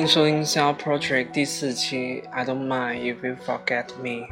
欢迎收听《Self Portrait》第四期。I don't mind if you forget me。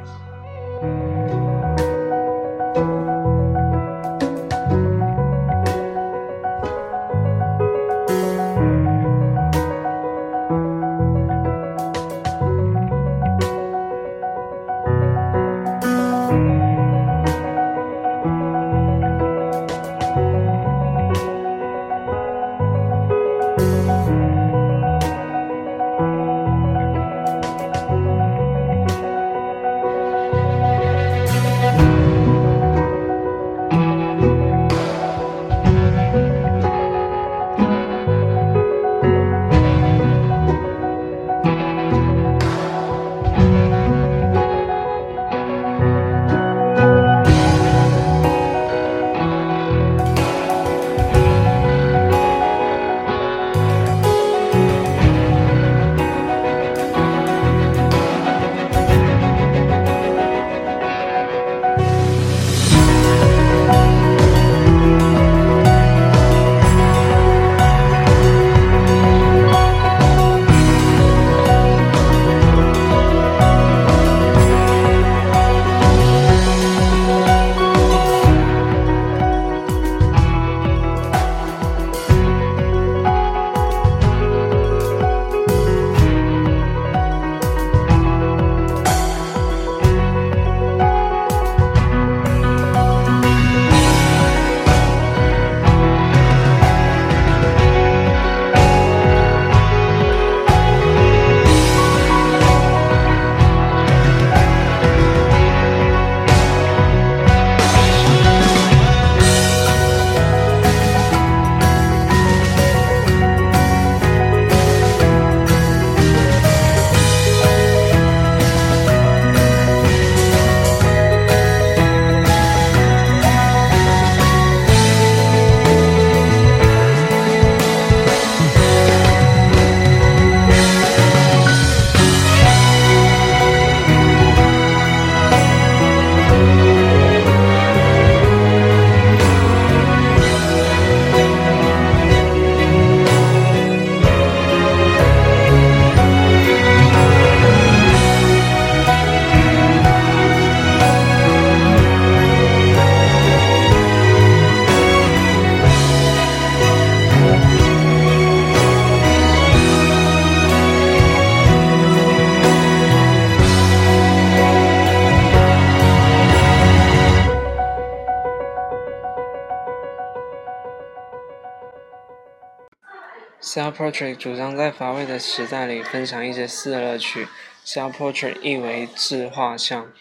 Self Portrait 主张在乏味的时代里分享一些私的乐趣。Self Portrait 意为自画像，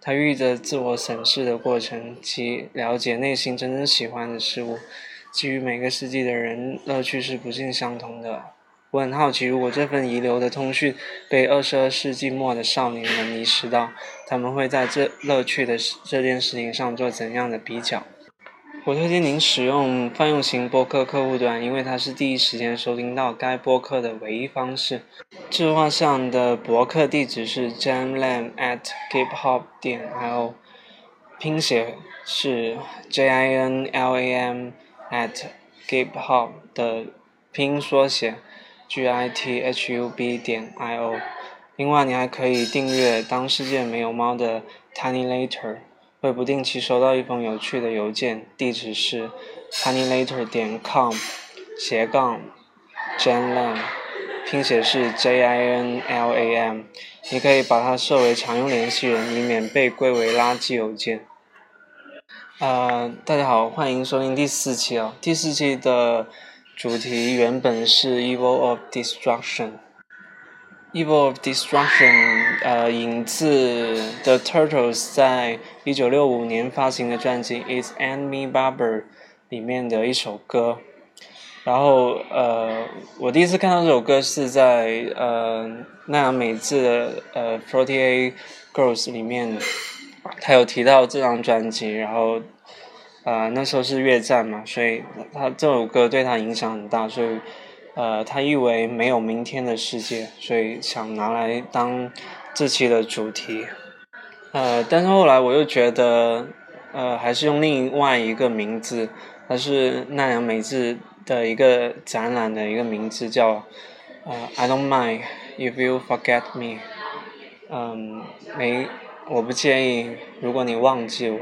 它寓意着自我审视的过程及了解内心真正喜欢的事物。基于每个世纪的人，乐趣是不尽相同的。我很好奇，如果这份遗留的通讯被二十二世纪末的少年们遗失到，他们会在这乐趣的这件事情上做怎样的比较？我推荐您使用泛用型播客客户端，因为它是第一时间收听到该播客的唯一方式。自画上的博客地址是 jamlam at giphop 点 io，拼写是 j i n l a m at giphop 的拼音缩写 g i t h u b 点 i o。另外，你还可以订阅《当世界没有猫》的 Tiny Later。会不定期收到一封有趣的邮件，地址是 honeylater 点 com 斜杠 janlam，拼写是 j i n l a m。你可以把它设为常用联系人，以免被归为垃圾邮件。呃，大家好，欢迎收听第四期哦。第四期的主题原本是 evil of destruction。Evil of Destruction，呃，引自 The Turtles 在一九六五年发行的专辑《Is and Me Barber》里面的一首歌。然后，呃，我第一次看到这首歌是在呃奈良美智的呃《Forty Eight Girls》里面，他有提到这张专辑。然后，呃，那时候是越战嘛，所以他这首歌对他影响很大，所以。呃，他誉为没有明天的世界，所以想拿来当这期的主题。呃，但是后来我又觉得，呃，还是用另外一个名字，它是奈良美智的一个展览的一个名字叫呃 I don't mind if you forget me，嗯，没，我不介意如果你忘记我，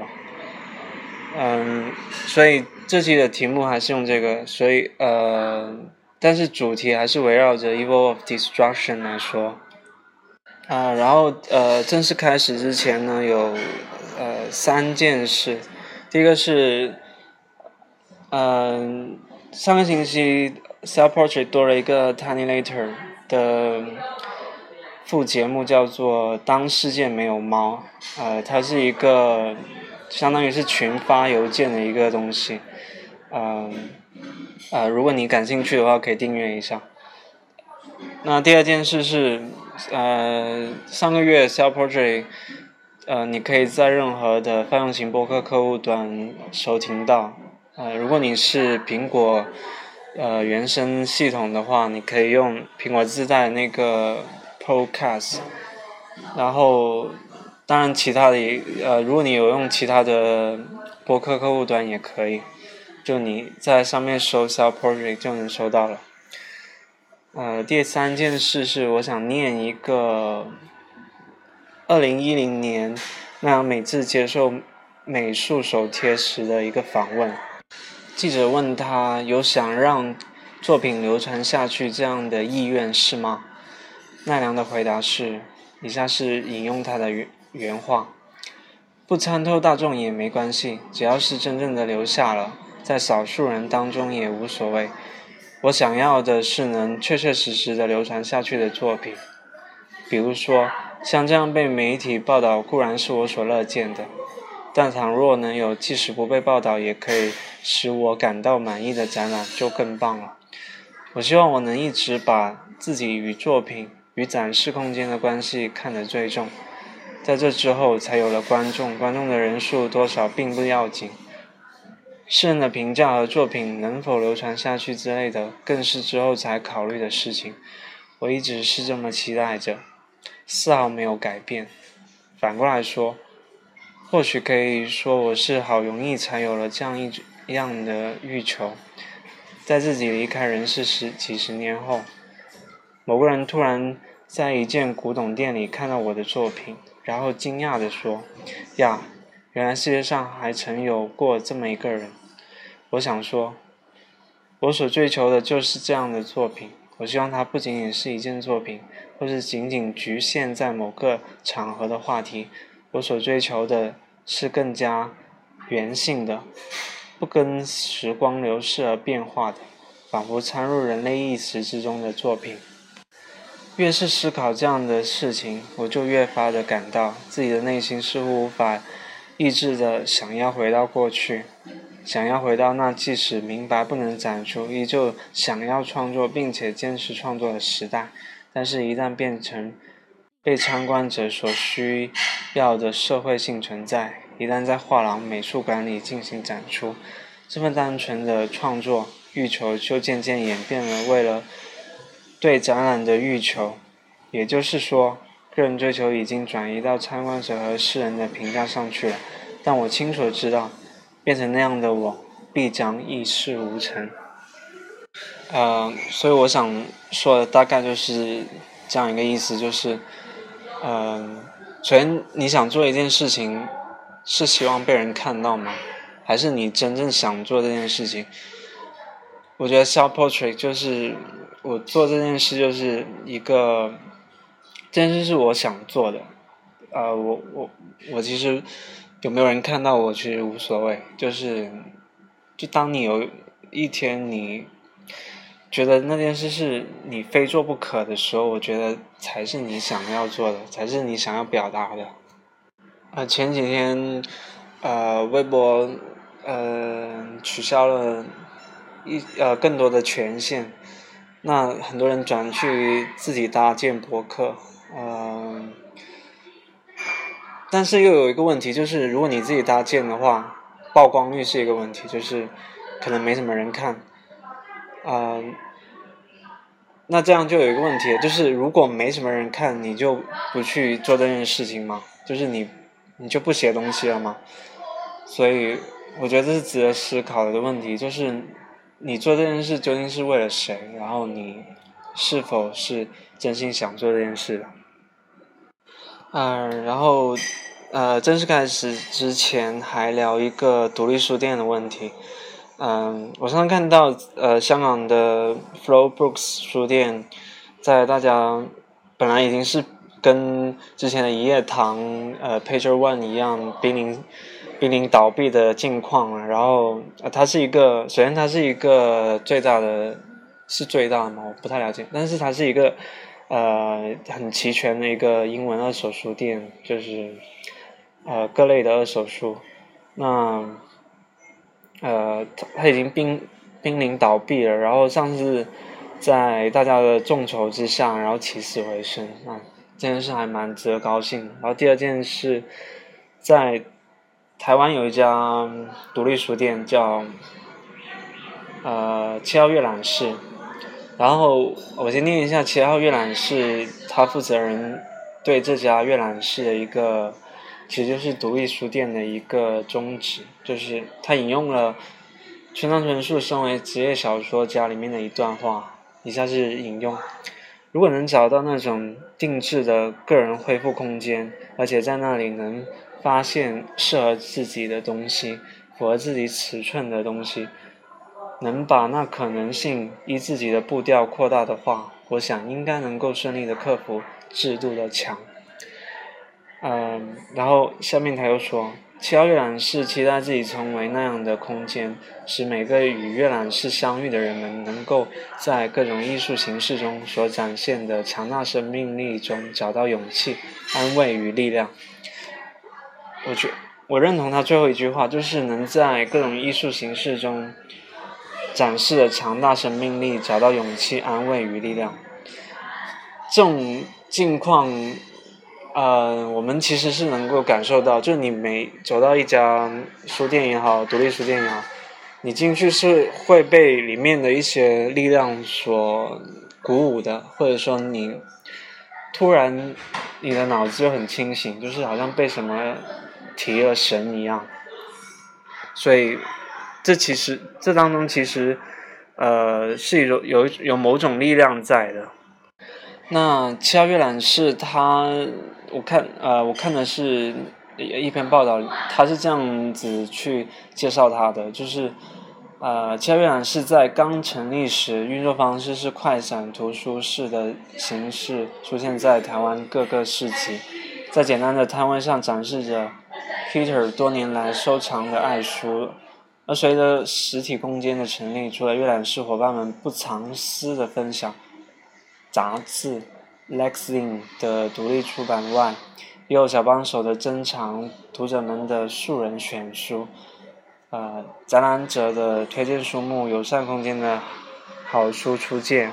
嗯，所以这期的题目还是用这个，所以呃，但是主题还是围绕着 Evil of Destruction 来说。啊，然后呃，正式开始之前呢，有呃三件事。第一个是，嗯，上个星期 Self Portrait 多了一个 Tiny Later 的副节目，叫做《当世界没有猫》。呃，它是一个相当于是群发邮件的一个东西。嗯，呃，如果你感兴趣的话，可以订阅一下。那第二件事是。呃，上个月 Self Portrait，呃，你可以在任何的泛用型播客客户端收听到。呃，如果你是苹果呃原生系统的话，你可以用苹果自带那个 Podcast。然后，当然其他的也呃，如果你有用其他的播客客户端也可以，就你在上面搜 Self Portrait 就能收到了。呃，第三件事是我想念一个二零一零年那样美智接受美术手贴时的一个访问。记者问他有想让作品流传下去这样的意愿是吗？奈良的回答是：以下是引用他的原原话：不参透大众也没关系，只要是真正的留下了，在少数人当中也无所谓。我想要的是能确确实实的流传下去的作品，比如说像这样被媒体报道固然是我所乐见的，但倘若能有即使不被报道也可以使我感到满意的展览就更棒了。我希望我能一直把自己与作品与展示空间的关系看得最重，在这之后才有了观众，观众的人数多少并不要紧。世人的评价和作品能否流传下去之类的，更是之后才考虑的事情。我一直是这么期待着，丝毫没有改变。反过来说，或许可以说我是好容易才有了这样一样的欲求。在自己离开人世十几十年后，某个人突然在一件古董店里看到我的作品，然后惊讶地说：“呀，原来世界上还曾有过这么一个人。”我想说，我所追求的就是这样的作品。我希望它不仅仅是一件作品，或是仅仅局限在某个场合的话题。我所追求的是更加圆性的，不跟时光流逝而变化的，仿佛参入人类意识之中的作品。越是思考这样的事情，我就越发的感到自己的内心似乎无法抑制的想要回到过去。想要回到那即使明白不能展出，依旧想要创作并且坚持创作的时代，但是，一旦变成被参观者所需要的社会性存在，一旦在画廊、美术馆里进行展出，这份单纯的创作欲求就渐渐演变了为了对展览的欲求，也就是说，个人追求已经转移到参观者和世人的评价上去了。但我清楚知道。变成那样的我，必将一事无成。呃，所以我想说的大概就是这样一个意思，就是，嗯，首先你想做一件事情，是希望被人看到吗？还是你真正想做这件事情？我觉得 self portrait 就是我做这件事就是一个，这件事是我想做的。呃，我我我其实。有没有人看到我其实无所谓，就是，就当你有一天你觉得那件事是你非做不可的时候，我觉得才是你想要做的，才是你想要表达的。啊，前几天，呃，微博，呃，取消了一呃更多的权限，那很多人转去自己搭建博客，嗯。但是又有一个问题，就是如果你自己搭建的话，曝光率是一个问题，就是可能没什么人看，啊，那这样就有一个问题，就是如果没什么人看，你就不去做这件事情吗？就是你，你就不写东西了吗？所以我觉得这是值得思考的问题，就是你做这件事究竟是为了谁？然后你是否是真心想做这件事的？嗯，然后呃，正式开始之前还聊一个独立书店的问题。嗯，我上次看到呃，香港的 Flow Books 书店在大家本来已经是跟之前的一夜堂呃 Page One 一样濒临。濒临倒闭的境况了，然后呃，它是一个，首先它是一个最大的，是最大的吗？我不太了解，但是它是一个呃很齐全的一个英文二手书店，就是呃各类的二手书，那呃它它已经濒濒临倒闭了，然后上次在大家的众筹之下，然后起死回生，啊，这件事还蛮值得高兴。然后第二件事，在台湾有一家独立书店叫呃七号阅览室，然后我先念一下七号阅览室他负责人对这家阅览室的一个，其实就是独立书店的一个宗旨，就是他引用了村上春树身为职业小说家里面的一段话，以下是引用：如果能找到那种定制的个人恢复空间，而且在那里能。发现适合自己的东西，符合自己尺寸的东西，能把那可能性依自己的步调扩大的话，我想应该能够顺利的克服制度的墙。嗯，然后下面他又说，七号阅览室期待自己成为那样的空间，使每个与阅览室相遇的人们，能够在各种艺术形式中所展现的强大生命力中找到勇气、安慰与力量。我觉我认同他最后一句话，就是能在各种艺术形式中展示的强大生命力，找到勇气、安慰与力量。这种境况，呃，我们其实是能够感受到，就你每走到一家书店也好，独立书店也好，你进去是会被里面的一些力量所鼓舞的，或者说你突然你的脑子就很清醒，就是好像被什么。提了神一样，所以这其实这当中其实呃是有有有某种力量在的。那七号阅览室，它我看呃我看的是一篇报道，他是这样子去介绍它的，就是呃七号阅览室在刚成立时，运作方式是快闪图书室的形式出现在台湾各个市集，在简单的摊位上展示着。Peter 多年来收藏的爱书，而随着实体空间的成立，除了阅览室伙伴们不藏私的分享杂志《lexin》的独立出版外，也有小帮手的珍藏读者们的素人选书，呃，展览者的推荐书目，友善空间的好书出借。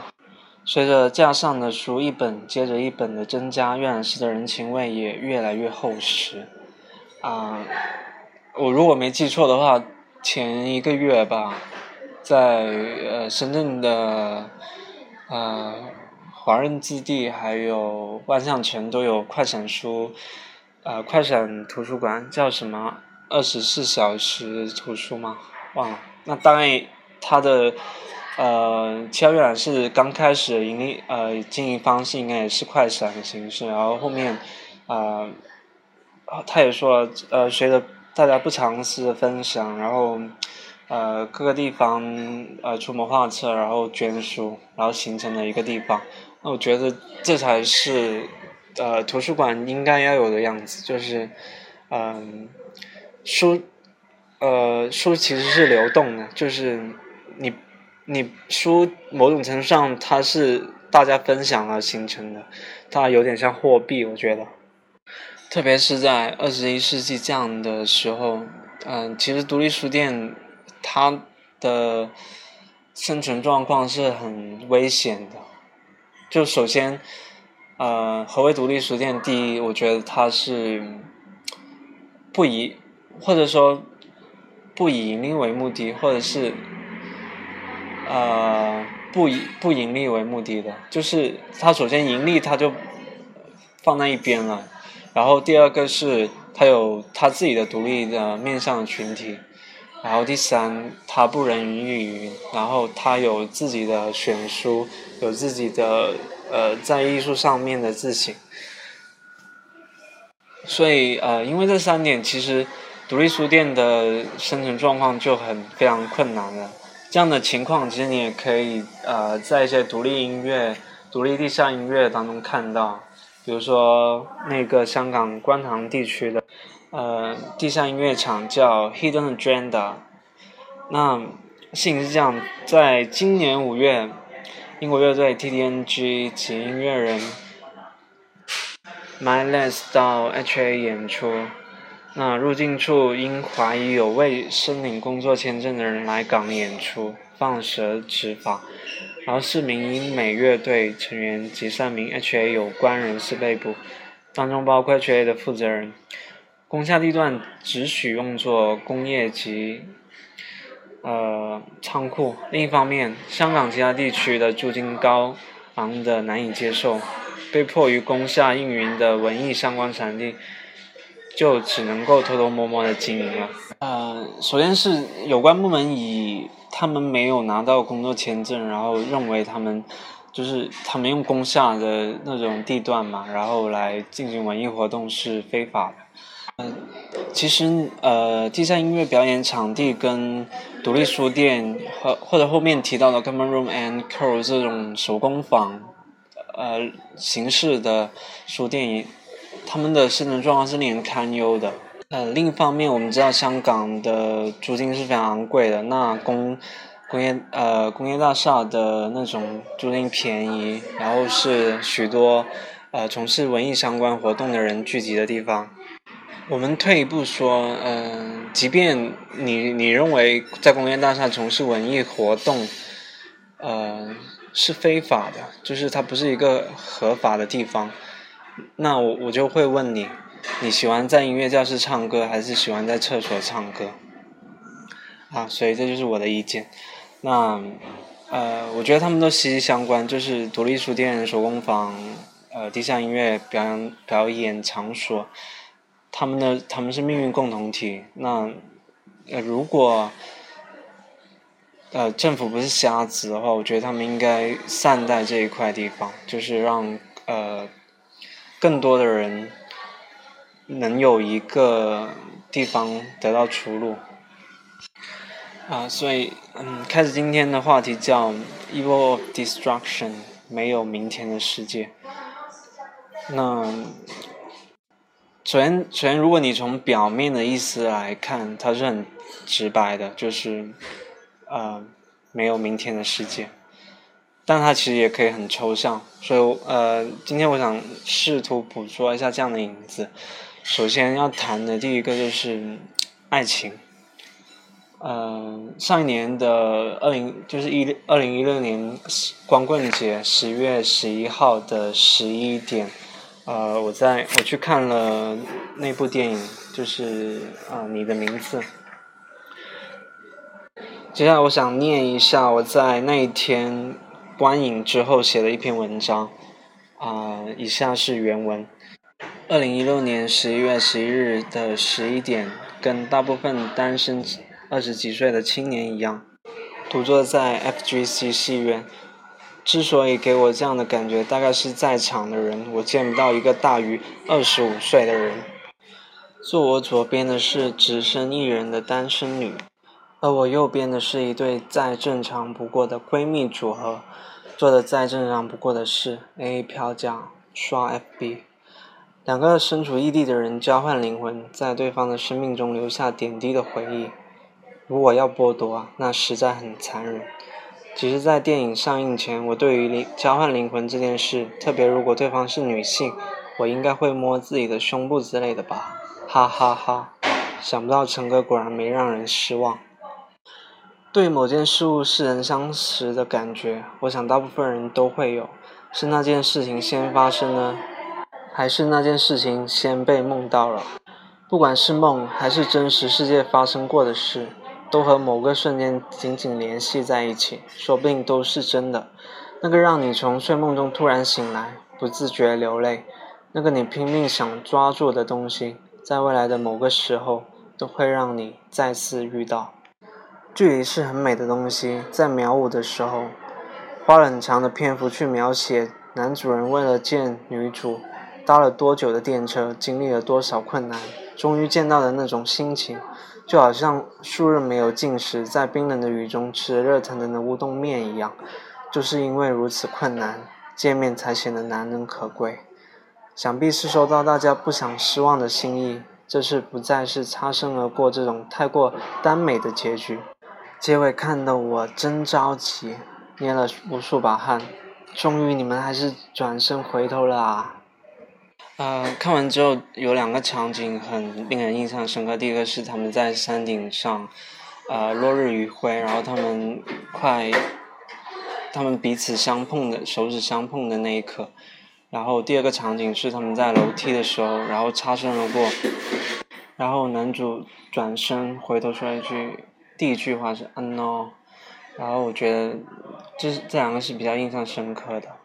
随着架上的书一本接着一本的增加，阅览室的人情味也越来越厚实。啊，我如果没记错的话，前一个月吧，在呃深圳的呃华润置地还有万象城都有快闪书，呃快闪图书馆叫什么二十四小时图书吗？忘了。那当然它的呃七号阅览室刚开始盈利呃经营方式应该也是快闪的形式，然后后面啊。他也说了，呃，随着大家不尝试分享，然后，呃，各个地方呃出谋划策，然后捐书，然后形成了一个地方。那我觉得这才是，呃，图书馆应该要有的样子，就是，嗯，书，呃，书其实是流动的，就是你，你书某种程度上它是大家分享而形成的，它有点像货币，我觉得。特别是在二十一世纪这样的时候，嗯，其实独立书店它的生存状况是很危险的。就首先，呃，何为独立书店？第一，我觉得它是不以或者说不以盈利为目的，或者是呃不以不盈利为目的的。就是它首先盈利，它就放在一边了。然后第二个是，他有他自己的独立的面向群体，然后第三，他不人云亦云，然后他有自己的选书，有自己的呃在艺术上面的自省。所以呃，因为这三点，其实独立书店的生存状况就很非常困难了。这样的情况，其实你也可以呃在一些独立音乐、独立地下音乐当中看到，比如说那个香港观塘地区的呃地下音乐场叫 Hidden Agenda。那事情是这样，在今年五月，英国乐队 TDNG 及音乐人。MyLess 到 HA 演出，那入境处因怀疑有未申领工作签证的人来港演出，放蛇执法，然后四名英美乐队成员及三名 HA 有关人士被捕，当中包括 HA 的负责人。工厦地段只许用作工业及呃仓库。另一方面，香港其他地区的租金高昂的难以接受。被迫于攻下运营的文艺相关场地，就只能够偷偷摸摸的经营了。呃，首先是有关部门以他们没有拿到工作签证，然后认为他们就是他们用工下的那种地段嘛，然后来进行文艺活动是非法的。嗯，其实呃，地下音乐表演场地跟独立书店和或者后面提到的 Common Room and Co 这种手工坊。呃，形式的书店，他们的生存状况是令人堪忧的。呃，另一方面，我们知道香港的租金是非常昂贵的。那工工业呃工业大厦的那种租金便宜，然后是许多呃从事文艺相关活动的人聚集的地方。我们退一步说，嗯，即便你你认为在工业大厦从事文艺活动，呃。是非法的，就是它不是一个合法的地方。那我我就会问你，你喜欢在音乐教室唱歌，还是喜欢在厕所唱歌？啊，所以这就是我的意见。那呃，我觉得他们都息息相关，就是独立书店、手工坊、呃，地下音乐表演表演场所，他们的他们是命运共同体。那呃，如果呃，政府不是瞎子的话，我觉得他们应该善待这一块地方，就是让呃更多的人能有一个地方得到出路。啊，所以嗯，开始今天的话题叫 “Evil of Destruction”，没有明天的世界。那首先，首先，如果你从表面的意思来看，它是很直白的，就是。呃，没有明天的世界，但它其实也可以很抽象，所以呃，今天我想试图捕捉一下这样的影子。首先要谈的第一个就是爱情。呃，上一年的二零就是一二零一六年光棍节十月十一号的十一点，呃，我在我去看了那部电影，就是啊，你的名字。接下来我想念一下我在那一天观影之后写的一篇文章，啊，以下是原文：二零一六年十一月十一日的十一点，跟大部分单身二十几岁的青年一样，独坐在 FGC 戏院。之所以给我这样的感觉，大概是在场的人，我见不到一个大于二十五岁的人。坐我左边的是只身一人的单身女。而我右边的是一对再正常不过的闺蜜组合，做的再正常不过的事：A 票价、刷 FB。两个身处异地的人交换灵魂，在对方的生命中留下点滴的回忆。如果要剥夺，那实在很残忍。其实，在电影上映前，我对于灵交换灵魂这件事，特别如果对方是女性，我应该会摸自己的胸部之类的吧。哈哈哈！想不到陈哥果然没让人失望。对某件事物似曾相识的感觉，我想大部分人都会有。是那件事情先发生呢，还是那件事情先被梦到了？不管是梦还是真实世界发生过的事，都和某个瞬间紧紧联系在一起，说不定都是真的。那个让你从睡梦中突然醒来，不自觉流泪，那个你拼命想抓住的东西，在未来的某个时候，都会让你再次遇到。距离是很美的东西，在秒舞的时候，花了很长的篇幅去描写男主人为了见女主，搭了多久的电车，经历了多少困难，终于见到的那种心情，就好像数日没有进食，在冰冷的雨中吃热腾腾的乌冬面一样，就是因为如此困难，见面才显得难能可贵。想必是收到大家不想失望的心意，这次不再是擦身而过这种太过耽美的结局。结尾看得我真着急，捏了无数把汗。终于你们还是转身回头了啊！呃，看完之后有两个场景很令人印象深刻。第一个是他们在山顶上，呃，落日余晖，然后他们快，他们彼此相碰的手指相碰的那一刻。然后第二个场景是他们在楼梯的时候，然后擦身而过，然后男主转身回头说一句，第一句话是嗯哦然后我觉得这这两个是比较印象深刻的。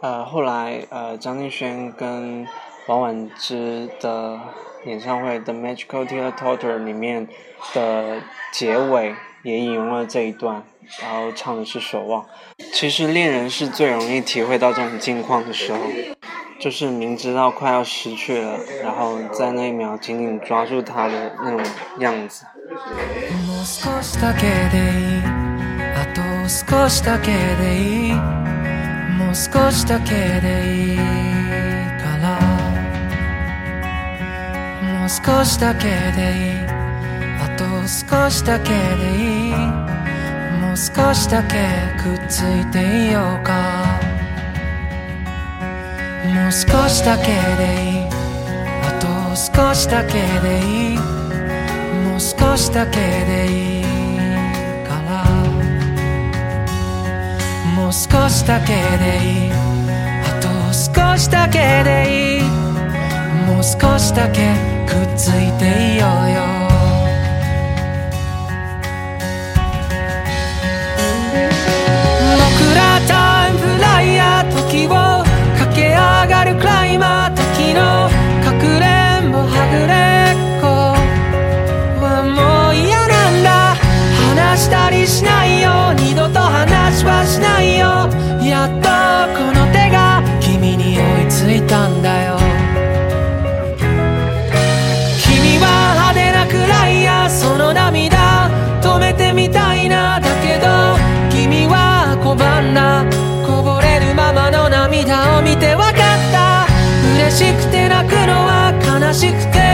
呃，后来呃张敬轩跟王菀之的演唱会《The Magical Theatre》里面的结尾也引用了这一段，然后唱的是《守望》。其实恋人是最容易体会到这种境况的时候，就是明知道快要失去了，然后在那一秒紧紧抓住他的那种样子。もう少しだけでいいから。もう少しだけでいい。あと少しだけでいい。もう少しだけくっついていようか。もう少しだけでいい。あと少しだけでいい。もう少しだけでいい。もう少しだけでいい。あと少しだけでいいもう少しだけくっついていようよ。僕らタイムフライヤー時を駆け上がるクライマー時のかくれんぼはぐれっこ。はもう嫌なんだ。話したりしない。たんだよ。君は派手なくらいやその涙止めてみたいなだけど君は拒んだこぼれるままの涙を見てわかった。嬉しくて泣くのは悲しくて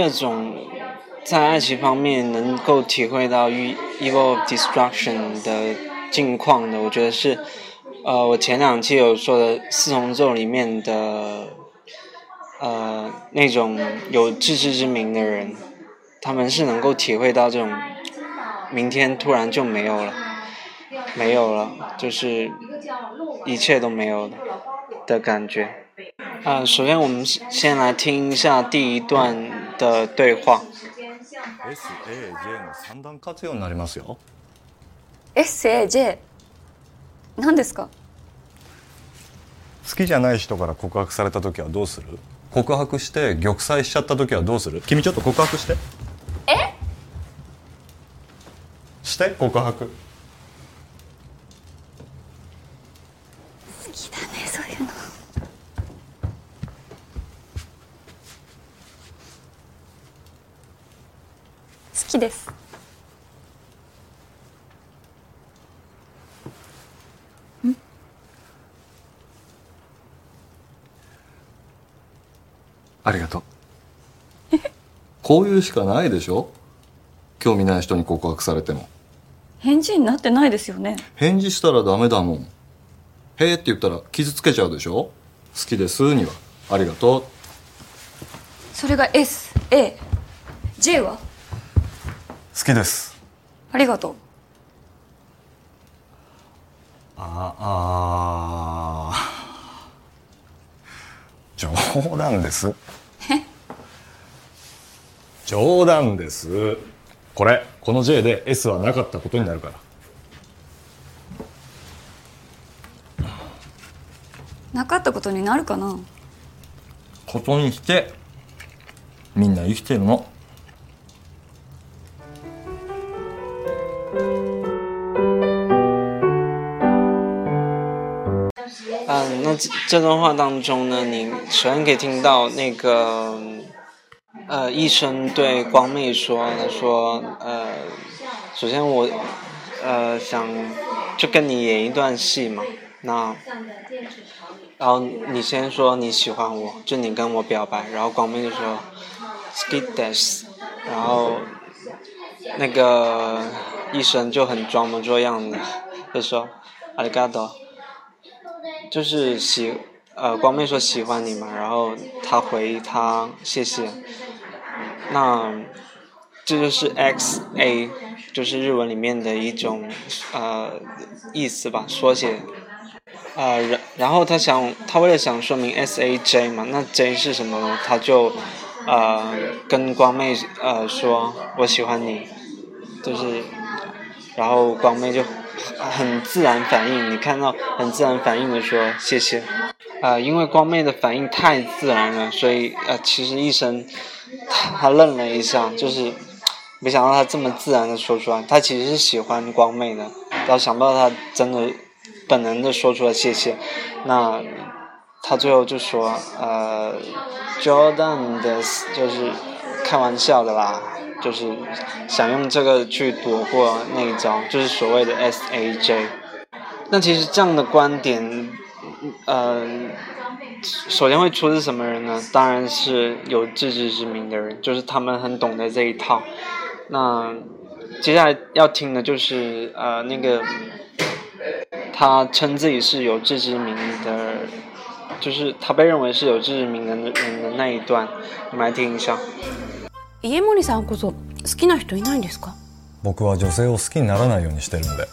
第二种，在爱情方面能够体会到 evil destruction 的境况的，我觉得是，呃，我前两期有说的四重奏里面的，呃，那种有自知之明的人，他们是能够体会到这种，明天突然就没有了，没有了，就是一切都没有了的感觉。啊，首先我们先来听一下第一段的对话。S A J の三段活用になりますよ。S A J 何ですか？好きじゃない人から告白された時はどうする？告白して玉砕しちゃった時はどうする？君ちょっと告白して。え？して告白。きです。ありがとう。こういうしかないでしょ？興味ない人に告白されても。返事になってないですよね。返事したらダメだもん「へえ」って言ったら傷つけちゃうでしょ？好きですには。ありがとう。それが SAJ は？好きです。ありがとう。ああ冗談です。え？冗談です。これこの J で S はなかったことになるから。なかったことになるかな？ことにしてみんな生きてるの嗯，那这段话当中呢，你首先可以听到那个呃医生对光妹说，他说呃，首先我呃想就跟你演一段戏嘛，那然后你先说你喜欢我，就你跟我表白，然后光妹就说 skid des，然后那个医生就很装模作样的就说阿里嘎多。就是喜呃光妹说喜欢你嘛，然后他回他谢谢，那这就是 X A，就是日文里面的一种呃意思吧，缩写。呃，然然后他想，他为了想说明 S A J 嘛，那 J 是什么呢？他就呃跟光妹呃说我喜欢你，就是，然后光妹就很自然反应，你看到很自然反应的说谢谢，呃，因为光妹的反应太自然了，所以呃，其实医生他他愣了一下，就是没想到他这么自然的说出来，他其实是喜欢光妹的，然后想不到他真的本能的说出了谢谢，那他最后就说呃，Jordan 的就是开玩笑的啦。就是想用这个去躲过那一招，就是所谓的 S A J。那其实这样的观点，呃，首先会出自什么人呢？当然是有自知之明的人，就是他们很懂得这一套。那接下来要听的就是呃那个他称自己是有自知之明的，就是他被认为是有自知之明的人的那一段，我们来听一下。家森さんこそ好きな人いないんですか？僕は女性を好きにならないようにしてるんで。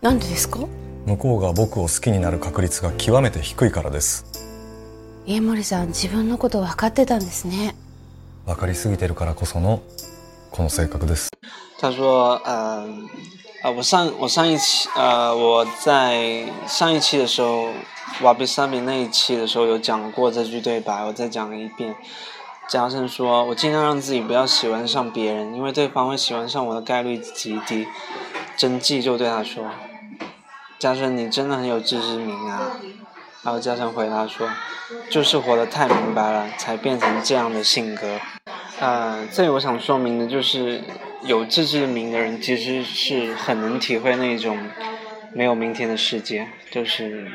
なんでですか？向こうが僕を好きになる確率が極めて低いからです。家森さん自分のこと分かってたんですね。分かりすぎてるからこそのこの性格です。他说，呃，呃，我上我上一期，呃，我在上一期的时候，瓦比萨比那一期的时候有讲过这句对白，我再讲一遍。加深说：“我尽量让自己不要喜欢上别人，因为对方会喜欢上我的概率极低。”真纪就对他说：“加深，你真的很有自知之明啊。”然后加深回答说：“就是活得太明白了，才变成这样的性格。”呃，这里我想说明的就是，有自知之明的人其实是很能体会那种没有明天的世界，就是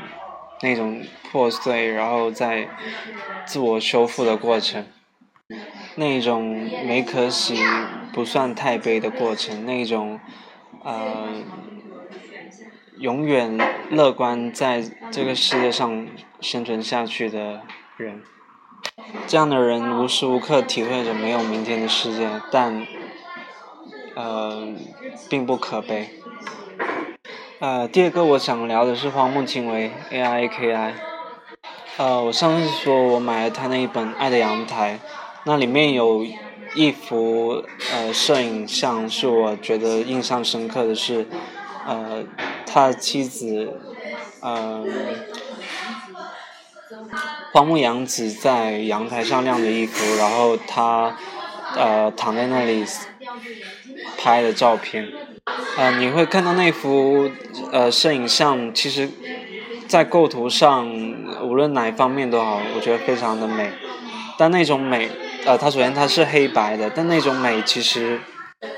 那种破碎，然后再自我修复的过程。那种没可喜不算太悲的过程，那种呃永远乐观在这个世界上生存下去的人，这样的人无时无刻体会着没有明天的世界，但呃并不可悲。呃，第二个我想聊的是荒木经惟 A I K I，。呃，我上次说我买了他那一本《爱的阳台》。那里面有一幅呃摄影像，是我觉得印象深刻的是，呃，他妻子，呃，荒木阳子在阳台上晾着衣服，然后他呃躺在那里拍的照片，呃，你会看到那幅呃摄影像，其实，在构图上无论哪一方面都好，我觉得非常的美，但那种美。呃，它首先它是黑白的，但那种美其实，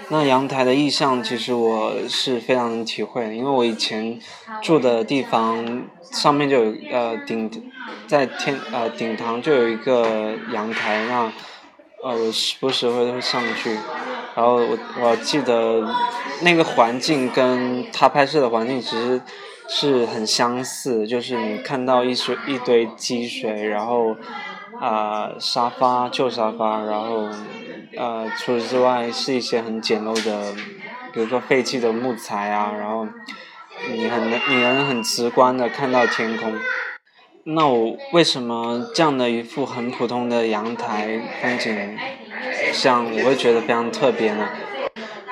那阳台的意象其实我是非常能体会，因为我以前住的地方上面就有呃顶，在天呃顶堂就有一个阳台，那呃我时不时会会上去，然后我我记得那个环境跟他拍摄的环境其实是很相似，就是你看到一水一堆积水，然后啊、沙发旧沙发，然后呃除此之外是一些很简陋的，比如说废弃的木材啊，然后你很能你能很直观的看到天空。那我为什么这样的一幅很普通的阳台风景像我会觉得非常特别呢？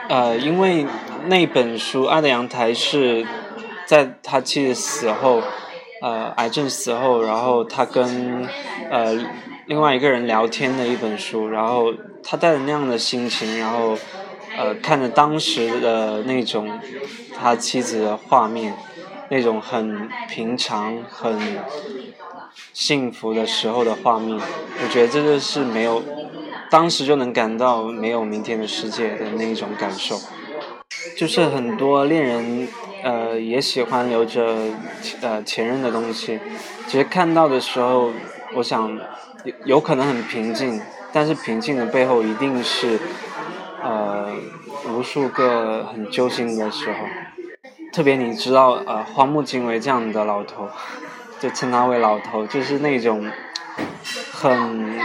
呃，因为那本书《爱的阳台》是在他妻子死后，呃，癌症死后，然后他跟呃另外一个人聊天的一本书，然后他带着那样的心情，然后呃看着当时的那种他妻子的画面，那种很平常、很幸福的时候的画面，我觉得这就是没有，当时就能感到没有明天的世界的那一种感受。就是很多恋人，呃，也喜欢留着呃前任的东西。其实看到的时候，我想有有可能很平静，但是平静的背后一定是呃无数个很揪心的时候。特别你知道，呃，荒木经惟这样的老头，就称他为老头，就是那种很，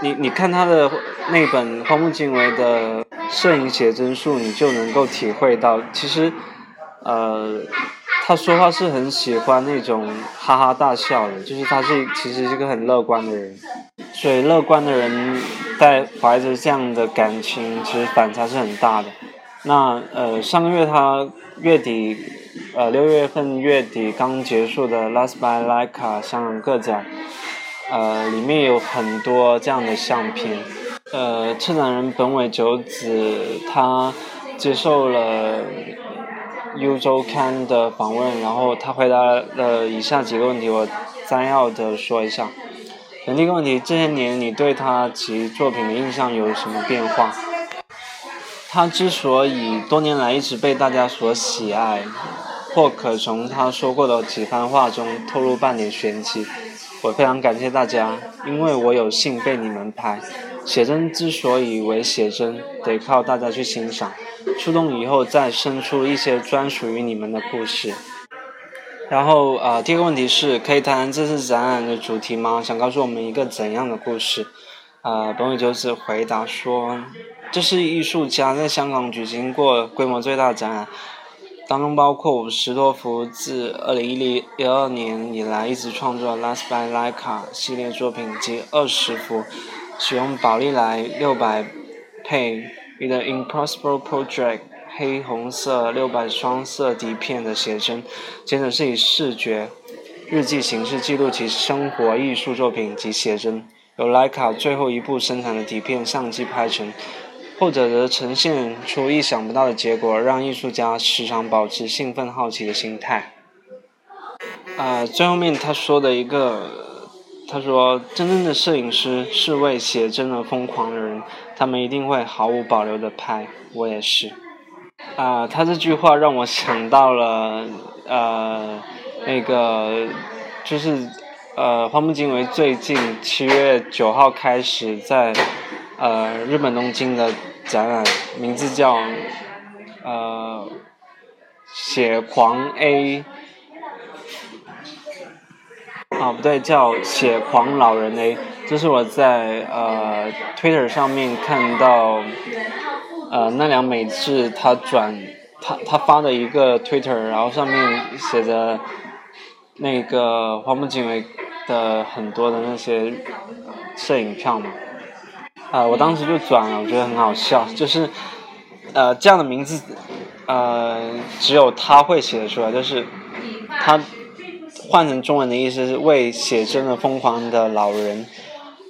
你你看他的那本荒木经惟的摄影写真术，你就能够体会到，其实，呃，他说话是很喜欢那种哈哈大笑的，就是他是其实是个很乐观的人，所以乐观的人带怀着这样的感情，其实反差是很大的。那呃，上个月他月底，呃六月份月底刚结束的 Last by Leica 香港个展，呃里面有很多这样的相片。呃，策展人本尾九子他接受了 U 周刊的访问，然后他回答了以下几个问题，我摘要的说一下。第一个问题，这些年你对他及作品的印象有什么变化？他之所以多年来一直被大家所喜爱，或可从他说过的几番话中透露半点玄机。我非常感谢大家，因为我有幸被你们拍。写真之所以为写真，得靠大家去欣赏，触动以后再生出一些专属于你们的故事。然后啊、呃第二个问题是，可以谈谈这次展览的主题吗？想告诉我们一个怎样的故事？啊、本尾久子回答说，这是艺术家在香港举行过规模最大的展览，当中包括五十多幅自二零一零一二年以来一直创作的 Last by Leica 系列作品及二十幅使用宝丽来六百配 The Impossible Project 黑红色六百双色底片的写真，前者是以视觉日记形式记录其生活艺术作品及写真，由徕卡最后一部生产的底片相机拍成，后者则呈现出意想不到的结果，让艺术家时常保持兴奋好奇的心态。啊、最后面他说的一个，他说真正的摄影师是为写真而疯狂的人，他们一定会毫无保留的拍，我也是。啊、他这句话让我想到了，呃，那个就是呃，荒木经惟最近七月九号开始在呃日本东京的展览，名字叫呃血狂 A 啊不对，叫血狂老人 A，这是我在呃 Twitter 上面看到。呃，奈良美智他转他他发的一个 Twitter，然后上面写着那个荒木经惟的很多的那些摄影票嘛，啊、我当时就转了，我觉得很好笑，就是呃这样的名字，呃只有他会写得出来，就是他换成中文的意思是为写真的疯狂的老人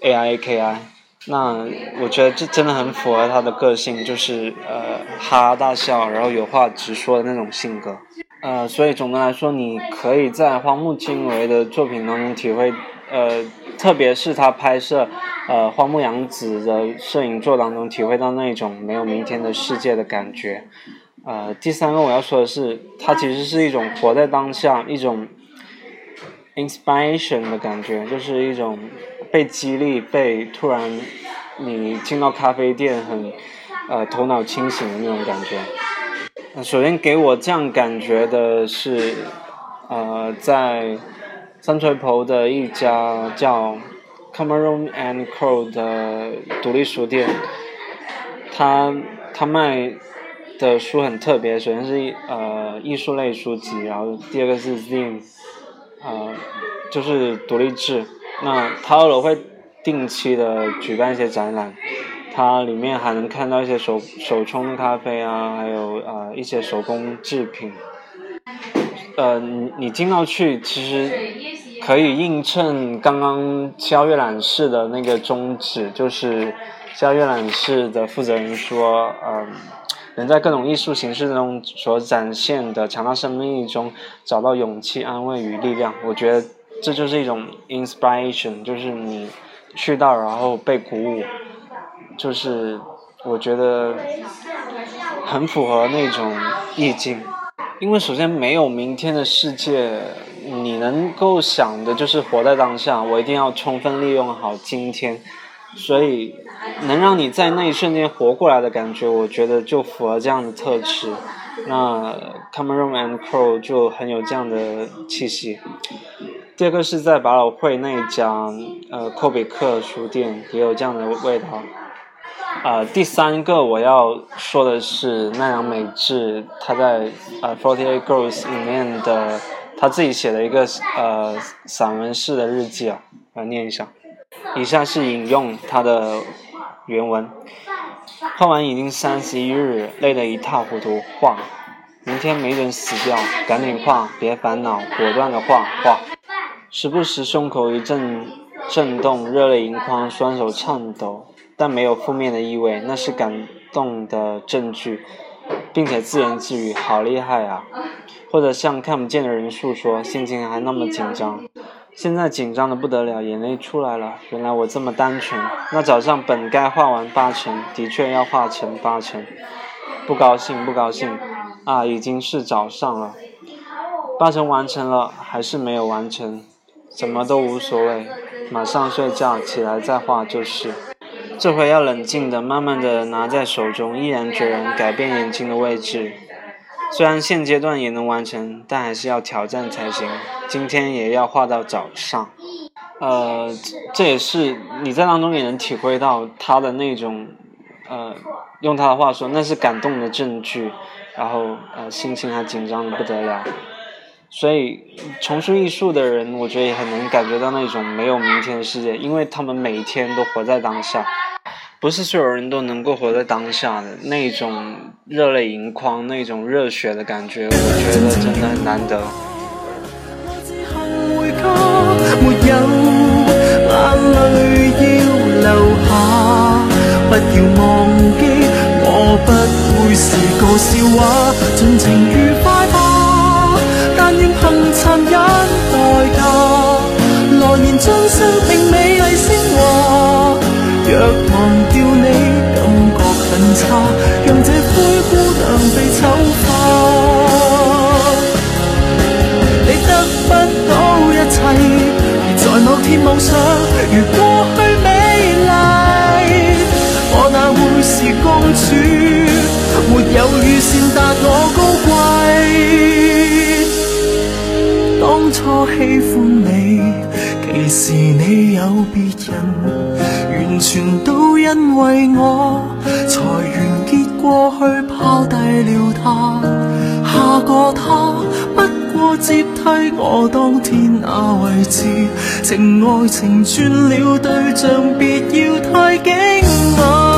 ，A I A K I。那我觉得这真的很符合他的个性，就是呃哈哈大笑，然后有话直说的那种性格。呃，所以总的来说，你可以在荒木经惟的作品当中体会，呃，特别是他拍摄呃荒木洋子的摄影作当中体会到那种没有明天的世界的感觉。呃，第三个我要说的是，它其实是一种活在当下，一种 inspiration 的感觉，就是一种被激励，被突然你进到咖啡店很呃头脑清醒的那种感觉。首先给我这样感觉的是，呃，在三锤头的一家叫 Cameron and Co 的独立书店，他他卖的书很特别，首先是呃艺术类书籍，然后第二个是 Zine，呃就是独立制。那他二楼会定期的举办一些展览。它里面还能看到一些手手冲咖啡啊，还有呃一些手工制品。呃，你你进到去，其实可以映衬刚刚七号阅览室的那个宗旨，就是七号阅览室的负责人说，嗯，能在各种艺术形式中所展现的强大生命力中找到勇气、安慰与力量。我觉得这就是一种 inspiration，就是你去到然后被鼓舞。就是我觉得很符合那种意境，因为首先没有明天的世界，你能够想的就是活在当下，我一定要充分利用好今天，所以能让你在那一瞬间活过来的感觉，我觉得就符合这样的特质。那 Cameron and Crow 就很有这样的气息。第二个是在百老汇那一家呃寇比克书店，也有这样的味道。呃，第三个我要说的是奈良美智，他在呃《Forty Eight Girls》里面的他自己写的一个呃散文式的日记啊，来念一下。以下是引用他的原文：画完已经三十一日，累得一塌糊涂。画，明天没准死掉，赶紧画，别烦恼，果断的画画。时不时胸口一阵震动，热泪盈眶，双手颤抖。但没有负面的意味，那是感动的证据，并且自言自语：“好厉害啊！”或者向看不见的人诉说，心情还那么紧张。现在紧张的不得了，眼泪出来了。原来我这么单纯。那早上本该画完八成，的确要画成八成。不高兴，不高兴。啊，已经是早上了。八成完成了，还是没有完成？怎么都无所谓，马上睡觉，起来再画就是。这回要冷静的、慢慢的拿在手中，毅然决然改变眼睛的位置。虽然现阶段也能完成，但还是要挑战才行。今天也要画到早上。呃，这也是你在当中也能体会到他的那种，呃，用他的话说，那是感动的证据。然后，呃，心情还紧张的不得了。所以，从事艺术的人，我觉得也很能感觉到那种没有明天的世界，因为他们每天都活在当下。不是所有人都能够活在当下的那种热泪盈眶、那种热血的感觉，我觉得真的很难得。用残忍代价来年将生命美丽升华若忘掉你感觉很差让这灰姑娘被丑化你得不到一切而在某天妄想如过去美丽我哪会是公主没有预先喜欢你，其实你有别人，完全都因为我。才完结过去，抛低了他，下个他不过接替我当天那位置。情爱情转了对象，别要太惊讶。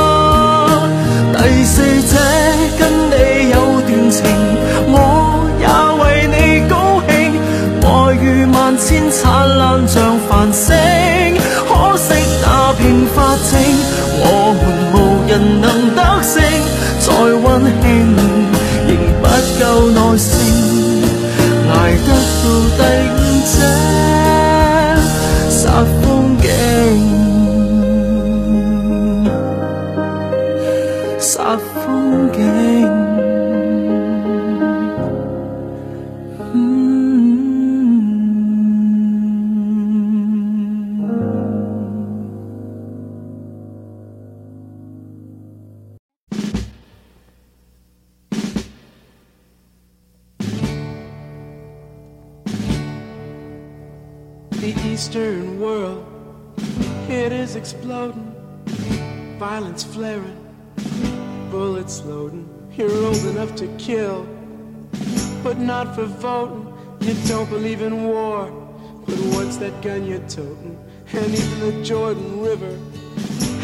Gun you're toting? And even the Jordan River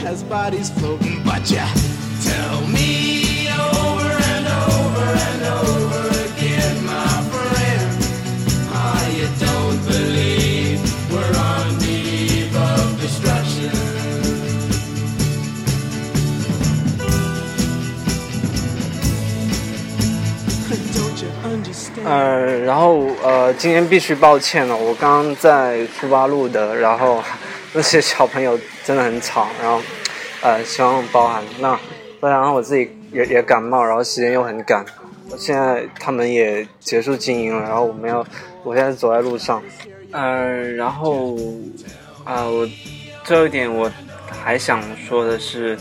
has bodies floating. But you 呃，然后呃，今天必须抱歉了，我刚刚在书吧录的，然后那些小朋友真的很吵，然后呃，希望包涵。那再加上我自己也也感冒，然后时间又很赶，现在他们也结束经营了，然后我们要，我现在走在路上，呃，然后啊、我最后一点我还想说的是。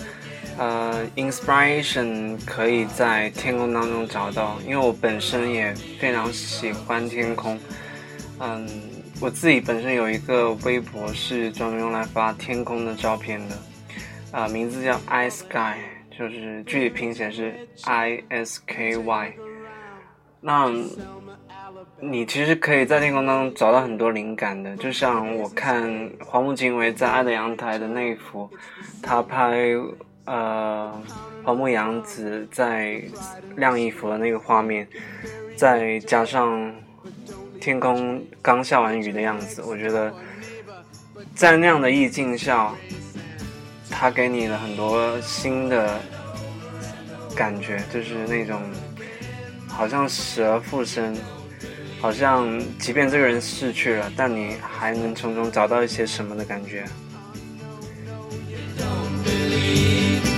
呃，inspiration 可以在天空当中找到，因为我本身也非常喜欢天空。嗯，我自己本身有一个微博是专门用来发天空的照片的，啊、名字叫 i sky，就是具体拼写是 i s k y。那你其实可以在天空当中找到很多灵感的，就像我看黄木经惟在《爱的阳台》的那一幅，他拍。呃，黄木洋子在晾衣服的那个画面，再加上天空刚下完雨的样子，我觉得在那样的意境下，它给你了很多新的感觉，就是那种好像死而复生，好像即便这个人逝去了，但你还能从中找到一些什么的感觉。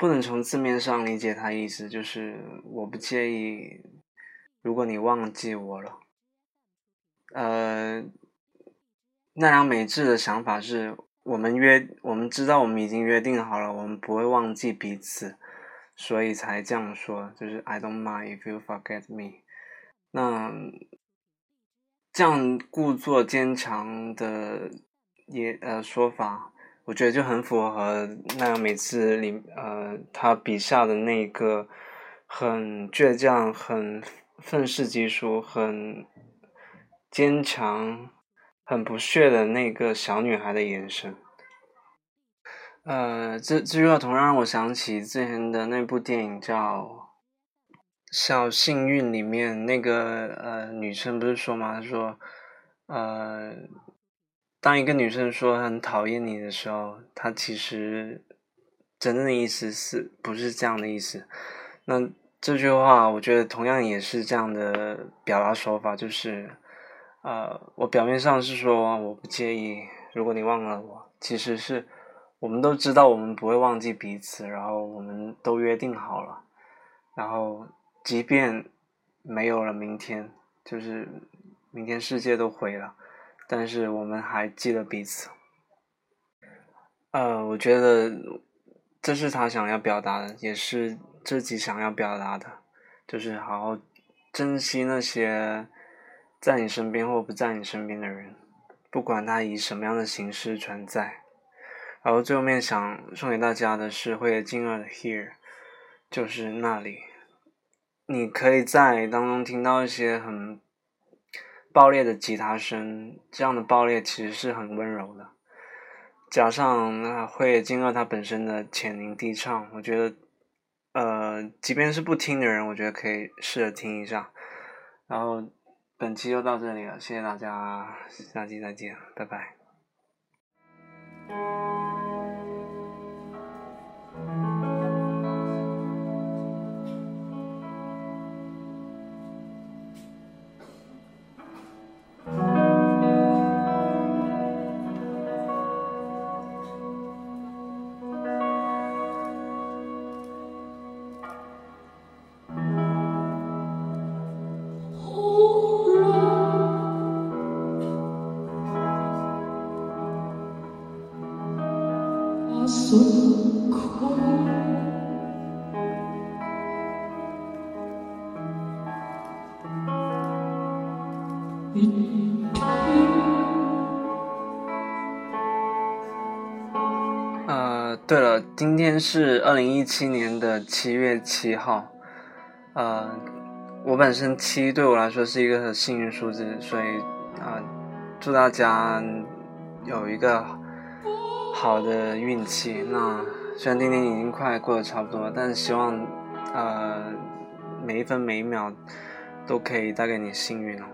不能从字面上理解它意思，就是我不介意，如果你忘记我了。呃，奈良美智的想法是我们约，我们知道我们已经约定好了，我们不会忘记彼此，所以才这样说，就是 I don't mind if you forget me。那这样故作坚强的也呃说法。我觉得就很符合那每次里呃他笔下的那个很倔强、很愤世嫉俗、很坚强、很不屑的那个小女孩的眼神。呃，这这句话同样让我想起之前的那部电影叫《小幸运》里面那个呃女生不是说吗？她说呃。当一个女生说很讨厌你的时候，她其实真正的意思是不是这样的意思？那这句话，我觉得同样也是这样的表达手法，就是，呃，我表面上是说我不介意，如果你忘了我，其实是我们都知道我们不会忘记彼此，然后我们都约定好了，然后即便没有了明天，就是明天世界都毁了。但是我们还记得彼此，呃，我觉得这是他想要表达的，也是自己想要表达的，就是好好珍惜那些在你身边或不在你身边的人，不管他以什么样的形式存在。然后最后面想送给大家的是会静二的《Here》，就是那里，你可以在当中听到一些很。爆裂的吉他声，这样的爆裂其实是很温柔的，加上那会金二他本身的浅吟低唱，我觉得，呃，即便是不听的人，我觉得可以试着听一下。然后本期就到这里了，谢谢大家，下期再见，拜拜。天是二零一七年的七月七号。呃，我本身七对我来说是一个很幸运数字，所以啊、祝大家有一个好的运气。那虽然今天已经快过得差不多了，但是希望呃每一分每一秒都可以带给你幸运哦。